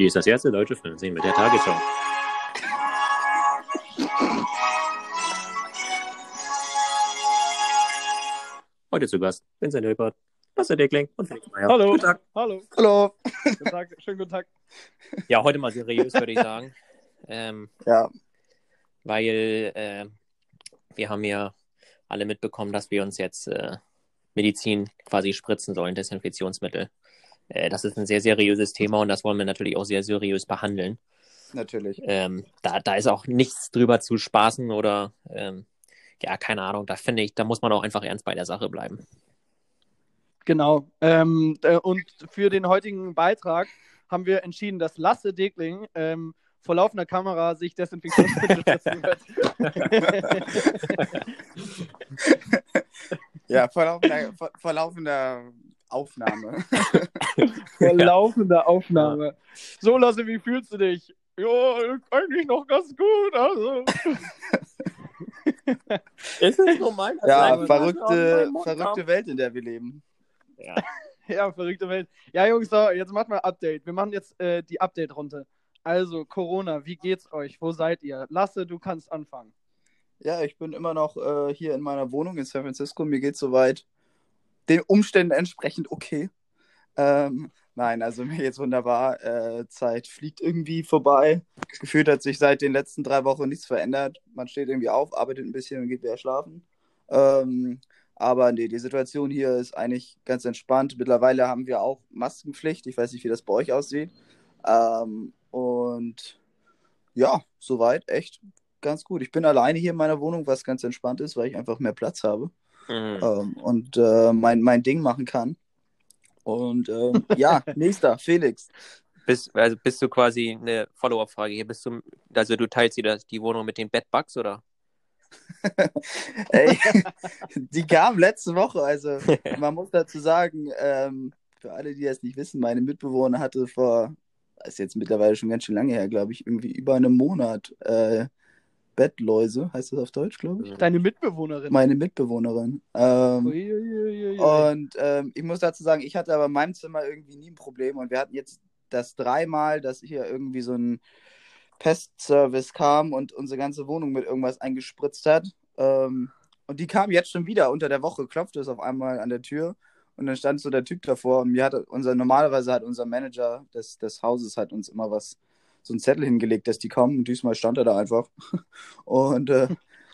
Hier ist das erste deutsche Fernsehen mit der Tagesschau. Heute zu Gast Vincent Hilbert, Lasse Deckling und Felix Meyer. Hallo. Guten Tag. Hallo. Hallo. Guten Tag. Schönen guten Tag. Ja, heute mal seriös, würde ich sagen. Ähm, Ja, weil äh, wir haben ja alle mitbekommen, dass wir uns jetzt äh, Medizin quasi spritzen sollen, Desinfektionsmittel. Äh, das ist ein sehr seriöses Thema und das wollen wir natürlich auch sehr seriös behandeln. natürlich. Ähm, da, da ist auch nichts drüber zu spaßen oder ähm, ja, keine Ahnung. Da finde ich, da muss man auch einfach ernst bei der Sache bleiben. Genau. Ähm, äh, und für den heutigen Beitrag haben wir entschieden, dass Lasse Degling ähm, vor laufender Kamera sich Desinfektionsmittel spritzen wird. Ja, vor laufender, vor, vor laufender Aufnahme. vor laufender Aufnahme. So, Lasse, wie fühlst du dich? Ja, eigentlich noch ganz gut. Also. Ist es normal? Ja, verrückte, verrückte Welt, in der wir leben. Ja. Ja, verrückte Welt. Ja, Jungs, so, jetzt macht mal Update. Wir machen jetzt äh, die Update-Runde. Also, Corona, wie geht's euch? Wo seid ihr? Lasse, du kannst anfangen. Ja, ich bin immer noch äh, hier in meiner Wohnung in San Francisco. Mir geht soweit den Umständen entsprechend okay. Ähm, nein, also mir geht's wunderbar. Äh, Zeit fliegt irgendwie vorbei. Gefühlt hat sich seit den letzten drei Wochen nichts verändert. Man steht irgendwie auf, arbeitet ein bisschen und geht wieder schlafen. Ähm, aber nee, die Situation hier ist eigentlich ganz entspannt. Mittlerweile haben wir auch Maskenpflicht. Ich weiß nicht, wie das bei euch aussieht. Ähm, und ja, soweit echt ganz gut. Ich bin alleine hier in meiner Wohnung, was ganz entspannt ist, weil ich einfach mehr Platz habe Mhm. ähm, und äh, mein, mein Ding machen kann. Und ähm, ja, nächster, Felix. Bist, also bist du quasi eine Follow-up-Frage hier? Bist du, also du teilst dir das, die Wohnung mit den Bedbugs oder? Ey, die kam letzte Woche. Also man muss dazu sagen, ähm, für alle, die das nicht wissen, meine Mitbewohner hatte vor, das ist jetzt mittlerweile schon ganz schön lange her, glaube ich, irgendwie über einen Monat äh, Bettläuse, heißt das auf Deutsch, glaube ich. Deine Mitbewohnerin. Meine Mitbewohnerin. Ähm. Und ähm, ich muss dazu sagen, ich hatte aber in meinem Zimmer irgendwie nie ein Problem. Und wir hatten jetzt das dreimal, dass hier irgendwie so ein Pestservice kam und unsere ganze Wohnung mit irgendwas eingespritzt hat. Ähm, und die kam jetzt schon wieder unter der Woche, klopfte es auf einmal an der Tür. Und dann stand so der Typ davor und mir hat unser, normalerweise hat unser Manager des, des Hauses hat uns immer was, so einen Zettel hingelegt, dass die kommen. Und diesmal stand er da einfach. Und äh,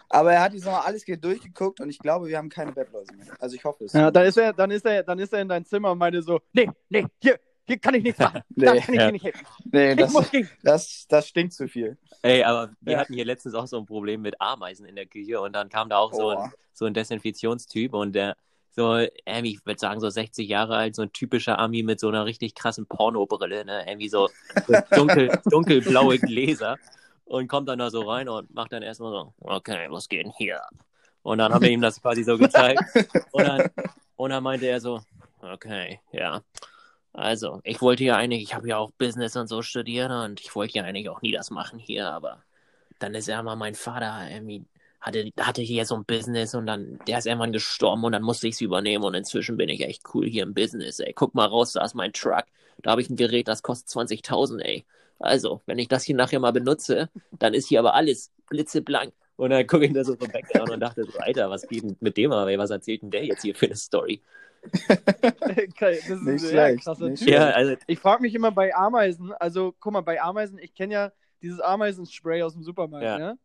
aber er hat diesmal alles geht durchgeguckt und ich glaube, wir haben keine Bettläuse mehr. Also ich hoffe es. Ja, dann ist er, dann ist er, dann ist er in dein Zimmer und meinte so, nee, nee, hier, hier kann ich nichts machen. Da Nee, kann ich ja. dir nicht helfen. Nee, Ich das, muss gehen. das, das stinkt zu viel. Ey, aber wir Ja. hatten hier letztens auch so ein Problem mit Ameisen in der Küche und dann kam da auch so Oh. ein, so ein Desinfektionstyp und der so, irgendwie, ich würde sagen, so 60 Jahre alt, so ein typischer Ami mit so einer richtig krassen Pornobrille, ne? Irgendwie so, so dunkel, dunkelblaue Gläser und kommt dann da so rein und macht dann erstmal so, okay, was geht denn hier ab? Und dann haben wir ihm das quasi so gezeigt und dann, und dann meinte er so, okay, ja. Also, ich wollte ja eigentlich, ich habe ja auch Business und so studiert und ich wollte ja eigentlich auch nie das machen hier, aber dann ist ja mal mein Vater irgendwie, hatte, hatte hier so ein Business und dann, der ist irgendwann gestorben und dann musste ich es übernehmen und inzwischen bin ich echt cool hier im Business, ey. Guck mal raus, da ist mein Truck. Da habe ich ein Gerät, das kostet 20.000, ey. Also, wenn ich das hier nachher mal benutze, dann ist hier aber alles blitzeblank. Und dann gucke ich da so vom Background und dachte so, Alter, was geht denn mit dem aber, ey? Was erzählt denn der jetzt hier für eine Story? Das ist Nicht ein krasser nicht Typ. Ja, also, Ich frage mich immer bei Ameisen, also guck mal, bei Ameisen, ich kenne ja dieses Ameisenspray aus dem Supermarkt, Ja. ne?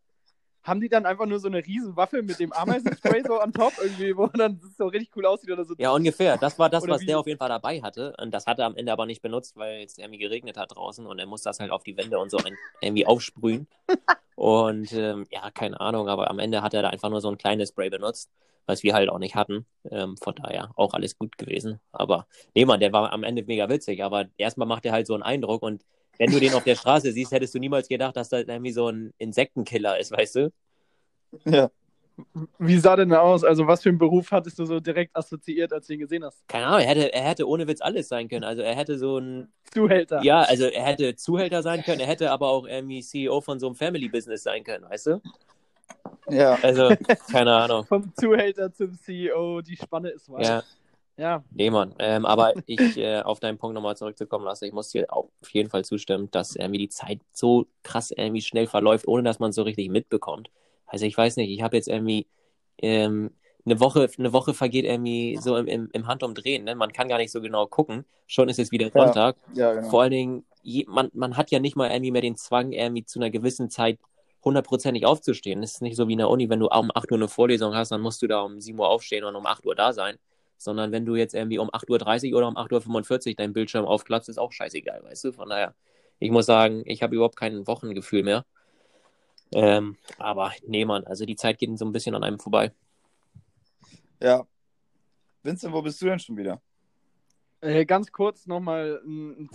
Haben die dann einfach nur so eine riesen Waffe mit dem Ameisenspray so on top irgendwie, wo dann das so richtig cool aussieht oder so? Ja, ungefähr. Das war das, Oder was wie? der auf jeden Fall dabei hatte. Und das hat er am Ende aber nicht benutzt, weil es irgendwie geregnet hat draußen und er muss das halt auf die Wände und so irgendwie aufsprühen. und ähm, ja, keine Ahnung, aber am Ende hat er da einfach nur so ein kleines Spray benutzt, was wir halt auch nicht hatten. Ähm, von daher auch alles gut gewesen. Aber nee, Mann, der war am Ende mega witzig, aber erstmal macht er halt so einen Eindruck und wenn du den auf der Straße siehst, hättest du niemals gedacht, dass das irgendwie so ein Insektenkiller ist, weißt du? Ja. Wie sah denn der aus? Also, was für einen Beruf hattest du so direkt assoziiert, als du ihn gesehen hast? Keine Ahnung, er hätte, er hätte ohne Witz alles sein können. Also er hätte so ein Zuhälter. Ja, also er hätte Zuhälter sein können, er hätte aber auch irgendwie CEO von so einem Family-Business sein können, weißt du? Ja. Also, keine Ahnung. Vom Zuhälter zum CEO, die Spanne ist weit. Ja, Ja, Nee, Mann. Ähm, aber ich, äh, auf deinen Punkt nochmal zurückzukommen lasse, ich muss dir auf jeden Fall zustimmen, dass irgendwie die Zeit so krass irgendwie schnell verläuft, ohne dass man es so richtig mitbekommt. Also ich weiß nicht, ich habe jetzt irgendwie ähm, eine Woche, eine Woche vergeht irgendwie so im, im, im Handumdrehen, ne? Man kann gar nicht so genau gucken. Schon ist es wieder Ja. Sonntag. Ja, genau. Vor allen Dingen, je, man, man hat ja nicht mal irgendwie mehr den Zwang, irgendwie zu einer gewissen Zeit hundertprozentig aufzustehen. Es ist nicht so wie in der Uni, wenn du um 8 Uhr eine Vorlesung hast, dann musst du da um 7 Uhr aufstehen und um 8 Uhr da sein. Sondern wenn du jetzt irgendwie um 8.30 Uhr oder um 8.45 Uhr deinen Bildschirm aufklappst, ist auch scheißegal, weißt du? Von daher, ich muss sagen, ich habe überhaupt kein Wochengefühl mehr. Ähm, aber nee, Mann, also die Zeit geht so ein bisschen an einem vorbei. Ja. Vincent, wo bist du denn schon wieder? äh, ganz kurz nochmal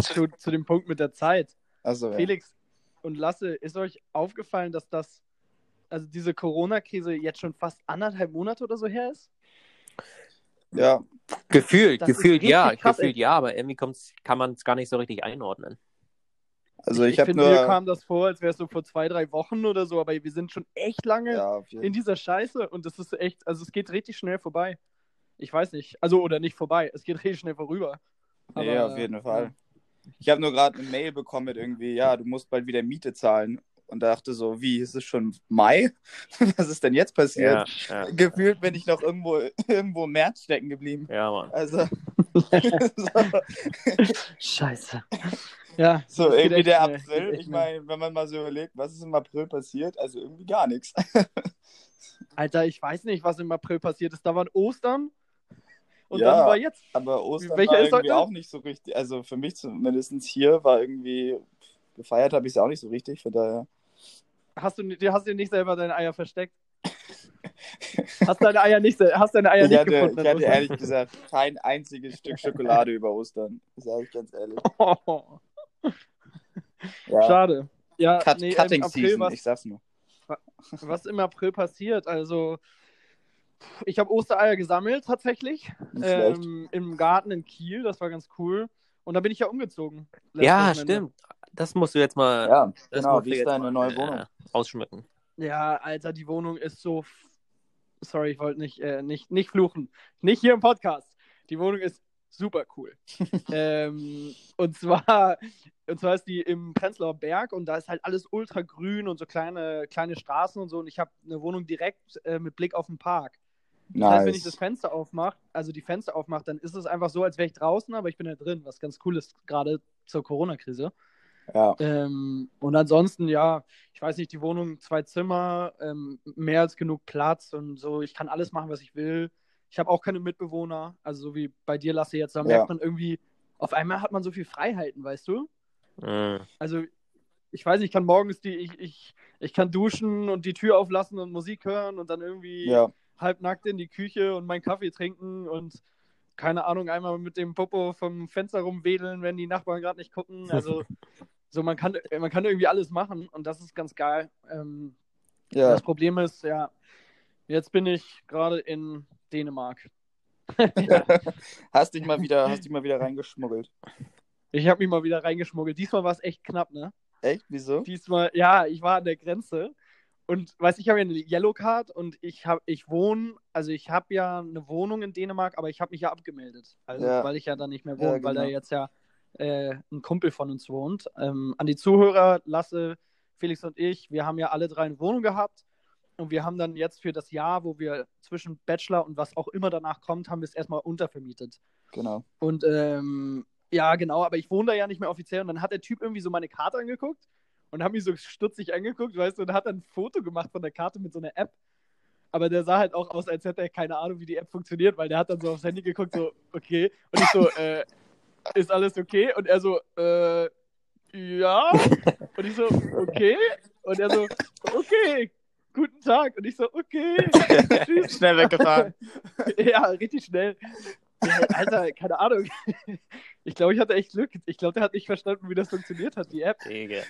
zu, zu dem Punkt mit der Zeit. Ja. Felix und Lasse, ist euch aufgefallen, dass das, also diese Corona-Krise jetzt schon fast anderthalb Monate oder so her ist? Ja. Gefühlt, Das gefühlt ja, krass, gefühlt ja, aber irgendwie kommt's, kann man es gar nicht so richtig einordnen. Also ich, ich habe finde, nur. mir kam das vor, als wäre es so vor zwei, drei Wochen oder so, aber wir sind schon echt lange ja, in dieser Scheiße und das ist echt, also es geht richtig schnell vorbei. Ich weiß nicht, also oder nicht vorbei, es geht richtig schnell vorüber. Nee, Aber, auf jeden ja. Fall. Ich habe nur gerade eine Mail bekommen mit irgendwie, ja, du musst bald wieder Miete zahlen. Und dachte so, wie, ist es schon Mai? Was ist denn jetzt passiert? Ja, ja, Gefühlt bin ich noch irgendwo, irgendwo im März stecken geblieben. ja, Mann. Also, so, Scheiße. Ja, so irgendwie der April. Ich meine, wenn man mal so überlegt, was ist im April passiert? Also irgendwie gar nichts. Alter, ich weiß nicht, was im April passiert ist. Da waren Ostern und Ja. dann war jetzt. Aber Ostern Welcher war ist irgendwie heute? auch nicht so richtig. Also für mich zumindest hier war irgendwie, gefeiert habe ich es auch nicht so richtig. Von daher. Hast du, dir- hast du nicht selber deine Eier versteckt? Hast deine Eier nicht, hast deine Eier ich nicht hatte, gefunden? ich hatte ehrlich gesagt kein einziges Stück Schokolade über Ostern. Sage ich ganz ehrlich. Oh, Ja. schade. Ja, Cut, nee, Cutting im April Season, was, ich sag's nur. was im April passiert. Also, ich habe Ostereier gesammelt tatsächlich. Ähm, Im Garten in Kiel, das war ganz cool. Und da bin ich ja umgezogen. Ja, Wochenende. stimmt. Das musst du jetzt mal, Ja, das genau. Wie ist deine neue Wohnung? äh, ausschmücken. Ja, Alter, die Wohnung ist so. Sorry, ich wollte nicht, äh, nicht, nicht fluchen. Nicht hier im Podcast. Die Wohnung ist super cool. ähm, und zwar, und zwar ist die im Prenzlauer Berg und da ist halt alles ultra grün und so kleine, kleine Straßen und so. Und ich habe eine Wohnung direkt äh, mit Blick auf den Park. Das heißt, wenn ich das Nice. Fenster aufmache, also die Fenster aufmache, dann ist es einfach so, als wäre ich draußen, aber ich bin ja drin, was ganz cool ist, gerade zur Corona-Krise. Ja. Ähm, und ansonsten, ja, ich weiß nicht, die Wohnung, zwei Zimmer, ähm, mehr als genug Platz und so. Ich kann alles machen, was ich will. Ich habe auch keine Mitbewohner. Also so wie bei dir, Lasse, jetzt, da Ja. merkt man irgendwie, auf einmal hat man so viel Freiheiten, weißt du? Mhm. Also ich weiß nicht, ich kann morgens die, ich, ich, ich kann duschen und die Tür auflassen und Musik hören und dann irgendwie Ja. halbnackt in die Küche und meinen Kaffee trinken und keine Ahnung, einmal mit dem Popo vom Fenster rumwedeln, wenn die Nachbarn gerade nicht gucken. Also so man kann, man kann irgendwie alles machen und das ist ganz geil. Ähm, Ja. Das Problem ist, ja, jetzt bin ich gerade in Dänemark. Hast dich mal wieder, hast dich mal wieder reingeschmuggelt. Ich habe mich mal wieder reingeschmuggelt. Diesmal war es echt knapp, ne? Echt? Wieso? Diesmal, ja, ich war an der Grenze und weiß ich habe ja eine Yellow Card und ich habe, ich wohne, also ich habe ja eine Wohnung in Dänemark, aber ich habe mich ja abgemeldet, also Ja. weil ich ja da nicht mehr Ja, wohne, weil da genau. jetzt ja äh, ein Kumpel von uns wohnt. Ähm, an die Zuhörer, Lasse, Felix und ich, wir haben ja alle drei eine Wohnung gehabt und wir haben dann jetzt für das Jahr, wo wir zwischen Bachelor und was auch immer danach kommt, haben wir es erstmal untervermietet. Genau. Und ähm, ja, genau, aber ich wohne da ja nicht mehr offiziell. Und dann hat der Typ irgendwie so meine Karte angeguckt und hat mich so stutzig angeguckt, weißt du, und hat dann ein Foto gemacht von der Karte mit so einer App. Aber der sah halt auch aus, als hätte er keine Ahnung, wie die App funktioniert, weil der hat dann so aufs Handy geguckt, so, okay. Und ich so, äh, ist alles okay? Und er so, äh, ja. Und ich so, okay. Und er so, okay, guten Tag. Und ich so, okay. Tschüss. Schnell weggefahren. Ja, richtig schnell. Alter, keine Ahnung. Ich glaube, ich hatte echt Glück. Ich glaube, der hat nicht verstanden, wie das funktioniert hat, die App.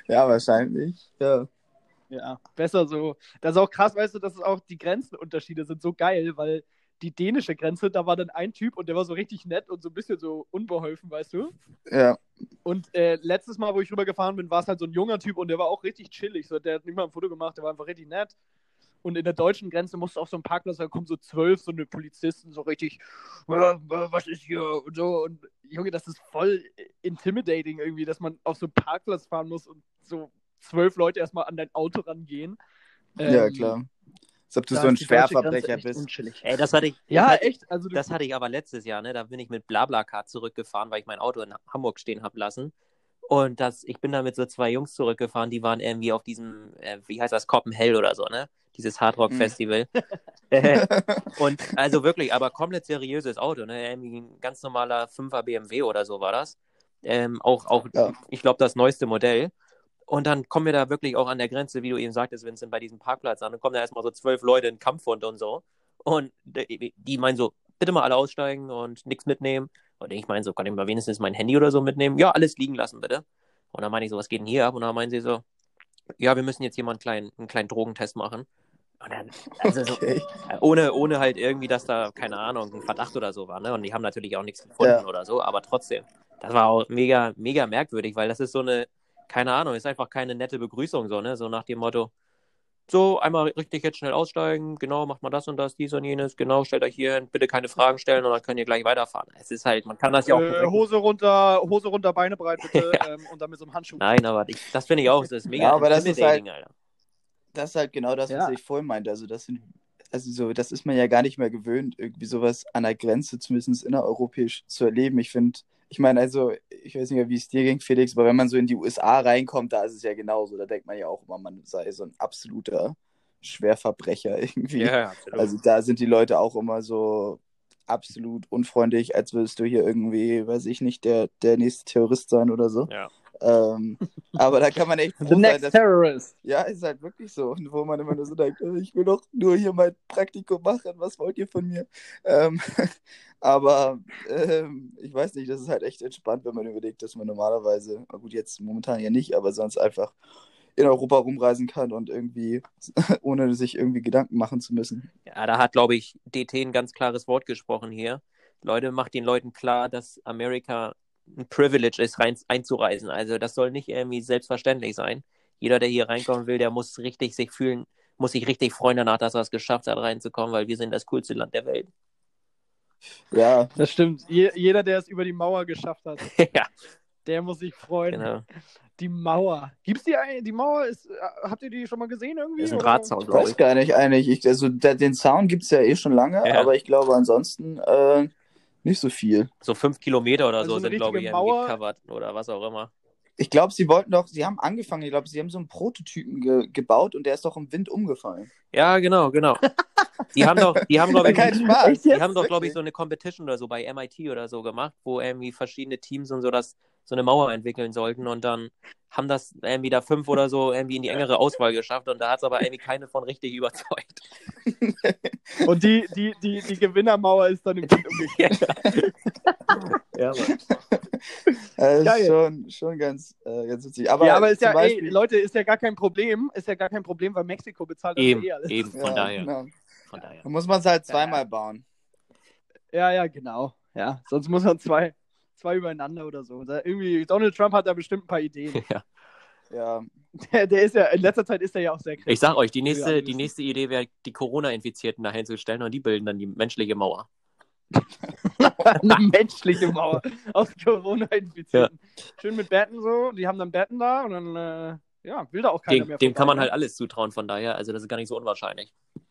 Ja, wahrscheinlich. Ja. Ja, besser so. Das ist auch krass, weißt du, dass auch die Grenzenunterschiede sind so geil, weil die dänische Grenze, da war dann ein Typ und der war so richtig nett und so ein bisschen so unbeholfen, weißt du? Ja. Und äh, letztes Mal, wo ich rübergefahren bin, war es halt so ein junger Typ und der war auch richtig chillig. So, der hat nicht mal ein Foto gemacht, der war einfach richtig nett. Und in der deutschen Grenze musst du auf so einen Parkplatz, da kommen so zwölf so eine Polizisten, so richtig, "Äh, äh, was ist hier und so. Und Junge, das ist voll intimidating irgendwie, dass man auf so einen Parkplatz fahren muss und so zwölf Leute erstmal an dein Auto rangehen. Ja, Ähm, klar. Als ob du da so ein Schwerverbrecher bist. unchillig. Ey, das hatte ich. Ja, das, echt. Also Das hatte ich aber letztes Jahr, ne? Da bin ich mit Blablacar zurückgefahren, weil ich mein Auto in Hamburg stehen habe lassen. Und das, ich bin da mit so zwei Jungs zurückgefahren, die waren irgendwie auf diesem, äh, wie heißt das, Copenhagen oder so, ne? Dieses Hardrock-Festival. Äh, und also wirklich, aber komplett seriöses Auto, ne? Irgendwie ein ganz normaler 5er BMW oder so war das. Ähm, auch, auch Ja. ich glaube, das neueste Modell. Und dann kommen wir da wirklich auch an der Grenze, wie du eben sagtest, Vincent, bei diesem Parkplatz an. Dann kommen da erstmal so zwölf Leute in Kampfhund und so. Und die, meinen so, bitte mal alle aussteigen und nichts mitnehmen. Und ich meine so, kann ich mal wenigstens mein Handy oder so mitnehmen? Ja, alles liegen lassen, bitte. Und dann meine ich so, was geht denn hier ab? Und dann meinen sie so, ja, wir müssen jetzt hier mal einen kleinen, einen kleinen Drogentest machen. Und dann, also so, Okay. äh, ohne, ohne halt irgendwie, dass da, keine Ahnung, ein Verdacht oder so war, ne? Und die haben natürlich auch nichts gefunden Ja. oder so, aber trotzdem. Das war auch mega, mega merkwürdig, weil das ist so eine, keine Ahnung, ist einfach keine nette Begrüßung, so, ne? So nach dem Motto, so, einmal richtig jetzt schnell aussteigen, genau, macht mal das und das, dies und jenes, genau, stellt euch hier hin, bitte keine Fragen stellen und dann könnt ihr gleich weiterfahren. Es ist halt, man kann das ja auch. äh, Hose runter, Hose runter, Beine breit bitte Ja. ähm, und dann mit so einem Handschuh. Nein, aber ich, das finde ich auch, das ist mega Ja, aber das ist intimidating, Alter. Das ist halt genau das, was Ja. ich vorhin meinte. Also das sind, also so, das ist man ja gar nicht mehr gewöhnt, irgendwie sowas an der Grenze, zumindest innereuropäisch zu erleben. Ich finde, ich meine, also, ich weiß nicht, wie es dir ging, Felix, aber wenn man so in die USA reinkommt, da ist es ja genauso. Da denkt man ja auch immer, man sei so ein absoluter Schwerverbrecher irgendwie. Ja, absolut. Also da sind die Leute auch immer so absolut unfreundlich, als würdest du hier irgendwie, weiß ich nicht, der, der nächste Terrorist sein oder so. Ja. Ähm, aber da kann man echt froh The sein, next dass, terrorist. ja, ist halt wirklich so. Und wo man immer nur so denkt, äh, ich will doch nur hier mein Praktikum machen, was wollt ihr von mir? Ähm, aber ähm, ich weiß nicht, das ist halt echt entspannt, wenn man überlegt, dass man normalerweise, gut, jetzt momentan ja nicht, aber sonst einfach in Europa rumreisen kann und irgendwie, ohne sich irgendwie Gedanken machen zu müssen. Ja, da hat, glaube ich, DT ein ganz klares Wort gesprochen hier. Leute, macht den Leuten klar, dass Amerika ein Privilege ist, rein, einzureisen. Also das soll nicht irgendwie selbstverständlich sein. Jeder, der hier reinkommen will, der muss richtig sich fühlen, muss sich richtig freuen danach, dass er es geschafft hat, reinzukommen, weil wir sind das coolste Land der Welt. Ja, Das stimmt. Je, jeder, der es über die Mauer geschafft hat, ja, der muss sich freuen. genau. Die Mauer. Gibt's die eigentlich? Die Mauer ist. äh, Habt ihr die schon mal gesehen irgendwie? Das ist ein? Drahtzaun, ich weiß gar nicht eigentlich. Ich, also den Sound gibt es ja eh schon lange, Ja. aber ich glaube ansonsten äh, nicht so viel. So fünf Kilometer oder Also so sind, glaube ich, Mauer. gecovert oder was auch immer. Ich glaube, sie wollten doch, sie haben angefangen, ich glaube, sie haben so einen Prototypen ge gebaut und der ist doch im Wind umgefallen. Ja, genau, genau. Die haben doch, die haben, glaube ich, Die haben doch, glaube ich, so eine Competition oder so bei MIT oder so gemacht, wo irgendwie verschiedene Teams und so das so eine Mauer entwickeln sollten und dann haben das irgendwie da fünf oder so irgendwie in die engere Auswahl geschafft und da hat es aber irgendwie keine von richtig überzeugt. Und die, die, die, die Gewinnermauer ist dann im Wind umgekehrt. Ja. Äh, Geil. ist schon, schon ganz, äh, ganz witzig. Aber, ja, aber ist ja, ey, Beispiel, Leute, ist ja gar kein Problem. Ist ja gar kein Problem, weil Mexiko bezahlt das Eben, eh alles. eben, von ja, daher. genau. Von daher. Da muss man es halt Ja. zweimal bauen. Ja, ja, genau. Ja, sonst muss man zwei, zwei übereinander oder so. Da irgendwie, Donald Trump hat da bestimmt ein paar Ideen. Ja. Ja, Der, der ist ja, in letzter Zeit ist er ja auch sehr kreativ. Ich sag euch, die nächste, die nächste Idee wäre, die Corona-Infizierten dahin zu stellen und die bilden dann die menschliche Mauer. eine menschliche Mauer aus Corona-Infizierten. Schön mit Betten so, die haben dann Betten da und dann, äh, ja, will da auch keiner Dem, mehr dem kann man halt alles zutrauen, von daher, also das ist gar nicht so unwahrscheinlich. ne?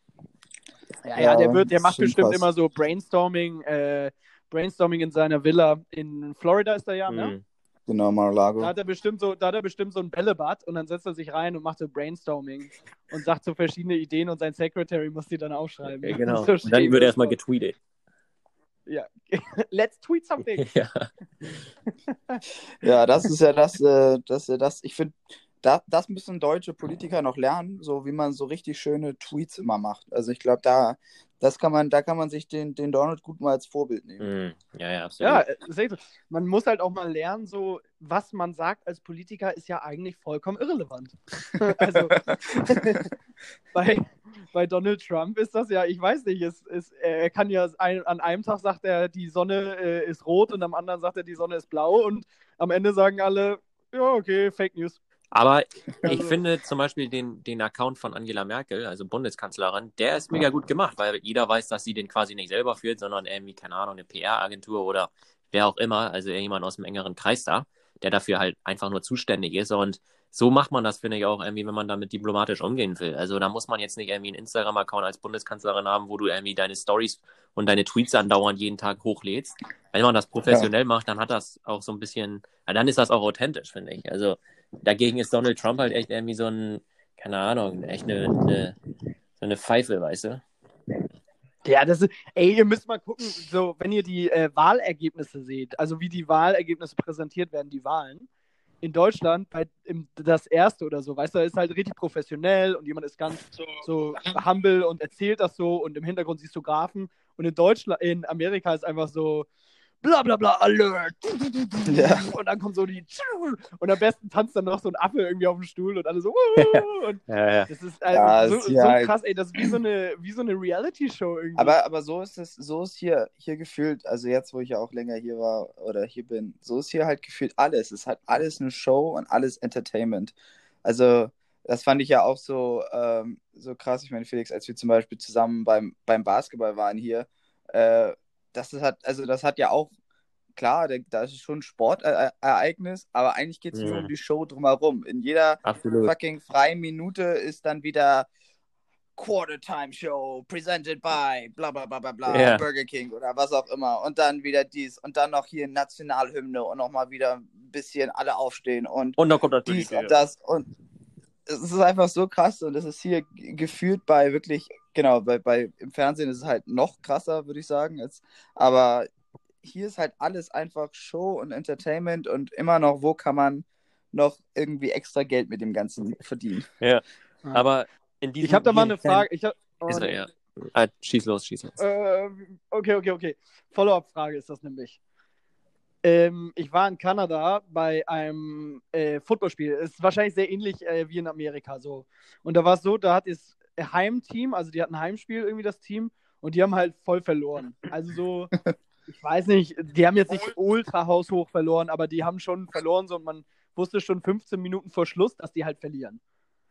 Ja, ja, der wird, der macht bestimmt krass. immer so Brainstorming, äh, Brainstorming in seiner Villa in Florida ist er ja, ne? Mhm. genau, Mar-a-Lago. Da hat er bestimmt so, da hat er bestimmt so ein Bällebad und dann setzt er sich rein und macht so Brainstorming und sagt so verschiedene Ideen und sein Secretary muss die dann aufschreiben. Ja, genau. So Und dann wird erstmal getweetet. Ja. Let's tweet something. ja. Ja, das ist ja das, äh, das, äh, das, ich finde, da, das müssen deutsche Politiker noch lernen, so wie man so richtig schöne Tweets immer macht. Also ich glaube, da, das kann man, da kann man sich den, den Donald gut mal als Vorbild nehmen. Mhm. ja, ja, absolut. Ja, äh, seht ihr, man muss halt auch mal lernen, so was man sagt als Politiker ist ja eigentlich vollkommen irrelevant. also bei, bei Donald Trump ist das ja, ich weiß nicht, es, es, er kann ja ein, an einem Tag sagt er, die Sonne äh, ist rot und am anderen sagt er, die Sonne ist blau und am Ende sagen alle, ja, okay, Fake News. Aber ich Also- finde zum Beispiel den, den Account von Angela Merkel, also Bundeskanzlerin, der ist mega gut gemacht, weil jeder weiß, dass sie den quasi nicht selber führt, sondern irgendwie, keine Ahnung, eine PR-Agentur oder wer auch immer, also irgendjemand aus dem engeren Kreis da, der dafür halt einfach nur zuständig ist. Und so macht man das, finde ich, auch irgendwie, wenn man damit diplomatisch umgehen will. Also da muss man jetzt nicht irgendwie einen Instagram-Account als Bundeskanzlerin haben, wo du irgendwie deine Stories und deine Tweets andauernd jeden Tag hochlädst. Wenn man das professionell macht, dann hat das auch so ein bisschen, ja, dann ist das auch authentisch, finde ich. Also dagegen ist Donald Trump halt echt irgendwie so ein, keine Ahnung, echt eine, eine so eine Pfeife, weißt du? Ja, das ist, ey, ihr müsst mal gucken, so, wenn ihr die äh, Wahlergebnisse seht, also wie die Wahlergebnisse präsentiert werden, die Wahlen. In Deutschland, bei, im, das erste oder so, weißt du, da ist halt richtig professionell und jemand ist ganz so humble und erzählt das so und im Hintergrund siehst du Graphen. Und in Deutschland, in Amerika ist einfach so bla bla bla alert. Ja. Und dann kommt so die und am besten tanzt dann noch so ein Affe irgendwie auf dem Stuhl und alle so und Ja, ja. das ist also so, so krass, ey, das ist wie so eine, wie so eine Reality-Show irgendwie. Aber, aber so ist es, so ist hier, hier gefühlt, also jetzt, wo ich ja auch länger hier war oder hier bin, so ist hier halt gefühlt alles. Es ist halt alles eine Show und alles Entertainment. Also, das fand ich ja auch so, ähm, so krass. Ich meine, Felix, als wir zum Beispiel zusammen beim, beim Basketball waren hier, äh, das ist halt, also das hat ja auch, klar, da ist schon ein Sportereignis, aber eigentlich geht es nur Mhm. um die Show drumherum. In jeder Absolut. fucking freien Minute ist dann wieder Quarter Time Show presented by bla bla bla bla bla Ja. Burger King oder was auch immer und dann wieder dies und dann noch hier Nationalhymne und nochmal wieder ein bisschen alle aufstehen und Und dann kommt das dies und das und es ist einfach so krass und es ist hier gefühlt bei wirklich genau bei, bei im Fernsehen ist es halt noch krasser würde ich sagen als, aber hier ist halt alles einfach Show und Entertainment und immer noch wo kann man noch irgendwie extra Geld mit dem Ganzen verdienen. Aber in diesem ich habe da mal eine Frage. Ich hab, oh, Ist er, ja. Ah, schieß los, schieß los. Äh, okay, okay, okay. Follow-up-Frage ist das nämlich. Ähm, ich war in Kanada bei einem äh, Footballspiel. Es ist wahrscheinlich sehr ähnlich äh, wie in Amerika so. Und da war es so, da hat das Heimteam, also die hatten ein Heimspiel irgendwie das Team und die haben halt voll verloren. Also so, ich weiß nicht, die haben jetzt nicht ultra haushoch verloren, aber die haben schon verloren so und man wusste schon 15 Minuten vor Schluss, dass die halt verlieren.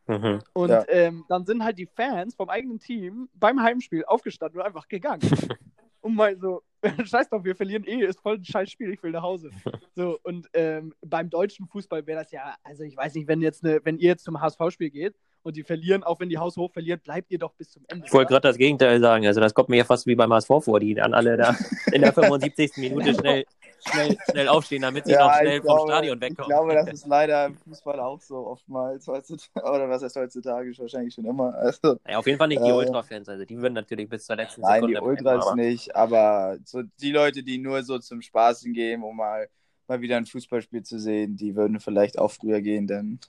Mhm. Und Ja. ähm, dann sind halt die Fans vom eigenen Team beim Heimspiel aufgestanden und einfach gegangen. und mal so, scheiß drauf, wir verlieren eh, ist voll ein scheiß Spiel, ich will nach Hause. So, und ähm, beim deutschen Fußball wäre das ja, also ich weiß nicht, wenn jetzt eine, wenn ihr jetzt zum HSV-Spiel geht und die verlieren, auch wenn die Haus hoch verliert, bleibt ihr doch bis zum Ende. Ich wollte gerade das Gegenteil sagen. Also das kommt mir ja fast wie beim HSV vor, die dann alle da in der 75. Minute schnell, schnell, schnell aufstehen, damit sie noch schnell vom Stadion Ich wegkommen. glaube, das ist leider im Fußball auch so oftmals heutzutage. Oder was heißt heutzutage? Ist wahrscheinlich schon immer. Also, Ja, auf jeden Fall nicht die Äh, Ultra-Fans. Also die würden natürlich bis zur letzten nein, Sekunde die Ultras bleiben, nicht, aber so die Leute, die nur so zum Spaßen gehen, um mal, mal wieder ein Fußballspiel zu sehen, die würden vielleicht auch früher gehen, denn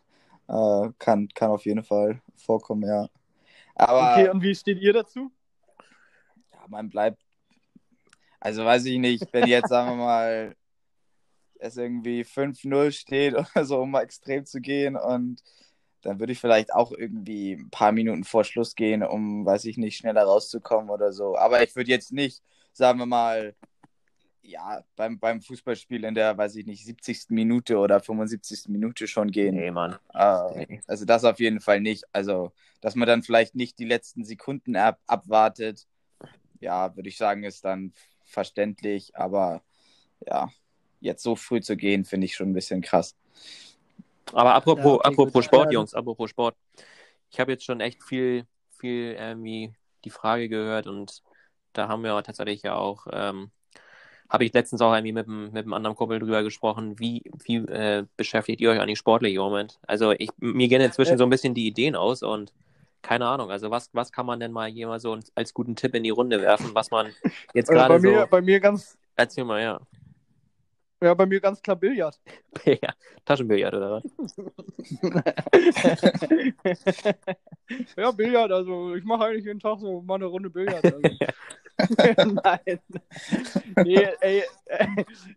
äh, kann, kann auf jeden Fall vorkommen, ja. Aber Okay, und wie steht ihr dazu? ja, man bleibt. Also weiß ich nicht, wenn jetzt, sagen wir mal, es irgendwie 5-0 steht oder so, um mal extrem zu gehen und dann würde ich vielleicht auch irgendwie ein paar Minuten vor Schluss gehen, um, weiß ich nicht, schneller rauszukommen oder so. Aber ich würde jetzt nicht, sagen wir mal, ja, beim, beim Fußballspiel in der, weiß ich nicht, 70. Minute oder 75. Minute schon gehen. Nee, Mann. Äh, Nee. also das auf jeden Fall nicht. Also, dass man dann vielleicht nicht die letzten Sekunden ab abwartet, ja, würde ich sagen, ist dann verständlich. Aber ja, jetzt so früh zu gehen, finde ich schon ein bisschen krass. Aber apropos, Ja, okay, apropos. Sport, Ja, Jungs, apropos Sport. Ich habe jetzt schon echt viel, viel irgendwie die Frage gehört und da haben wir tatsächlich ja auch, ähm, habe ich letztens auch irgendwie mit, einem- mit einem anderen Kumpel drüber gesprochen, wie, wie äh, beschäftigt ihr euch eigentlich sportlich im Moment? Also ich, mir gehen inzwischen so ein bisschen die Ideen aus und keine Ahnung, also was, was kann man denn mal hier mal so als guten Tipp in die Runde werfen, was man jetzt Äh, bei, gerade mir, so, bei mir ganz, erzähl mal, ja. Ja, bei mir ganz klar Billard. ja Taschenbillard oder was? ja, Billard, also ich mache eigentlich jeden Tag so mal eine Runde Billard. Also. Nein. Nee, ey, äh,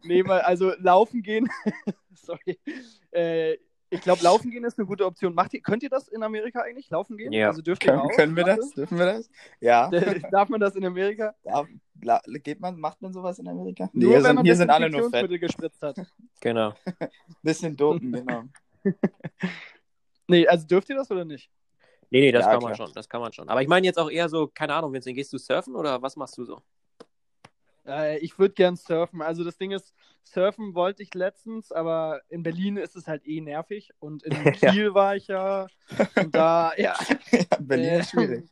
nee, mal, also laufen gehen. Sorry. Äh, ich glaube, laufen gehen ist eine gute Option. Macht ihr, könnt ihr das in Amerika eigentlich? Laufen gehen? Ja. Also dürft ihr Können, auch? können wir das? Dürfen wir das? Ja. Darf man das in Amerika? Darf, la, geht man, macht man sowas in Amerika? Nur hier wenn sind, man hier sind alle nur fett. Gespritzt hat. Genau. Bisschen dopen, genau. Nee, also dürft ihr das oder nicht? Nee, nee, das Ja, kann man klar. schon, das kann man schon. Aber ich meine jetzt auch eher so, keine Ahnung, Vincent, gehst du surfen oder was machst du so? Äh, ich würde gern surfen. Also das Ding ist, surfen wollte ich letztens, aber in Berlin ist es halt eh nervig. Und in Ja. Kiel war ich ja. Und da, ja, Berlin Äh, ist schwierig.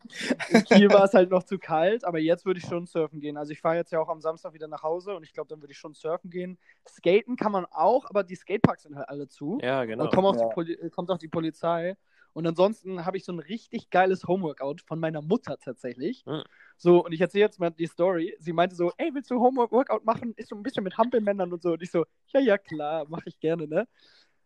in Kiel war es halt noch zu kalt, aber jetzt würde ich schon surfen gehen. Also ich fahre jetzt ja auch am Samstag wieder nach Hause und ich glaube, dann würde ich schon surfen gehen. Skaten kann man auch, aber die Skateparks sind halt alle zu. Ja, genau. Und kommt auch, Ja. die Poli kommt auch die Polizei. Und ansonsten habe ich so ein richtig geiles Homeworkout von meiner Mutter tatsächlich. Hm. So, und ich erzähle jetzt mal die Story. Sie meinte so, ey, willst du Homeworkout machen? Ist so ein bisschen mit Hampelmännern und so. Und ich so, ja, ja, klar, mache ich gerne, ne?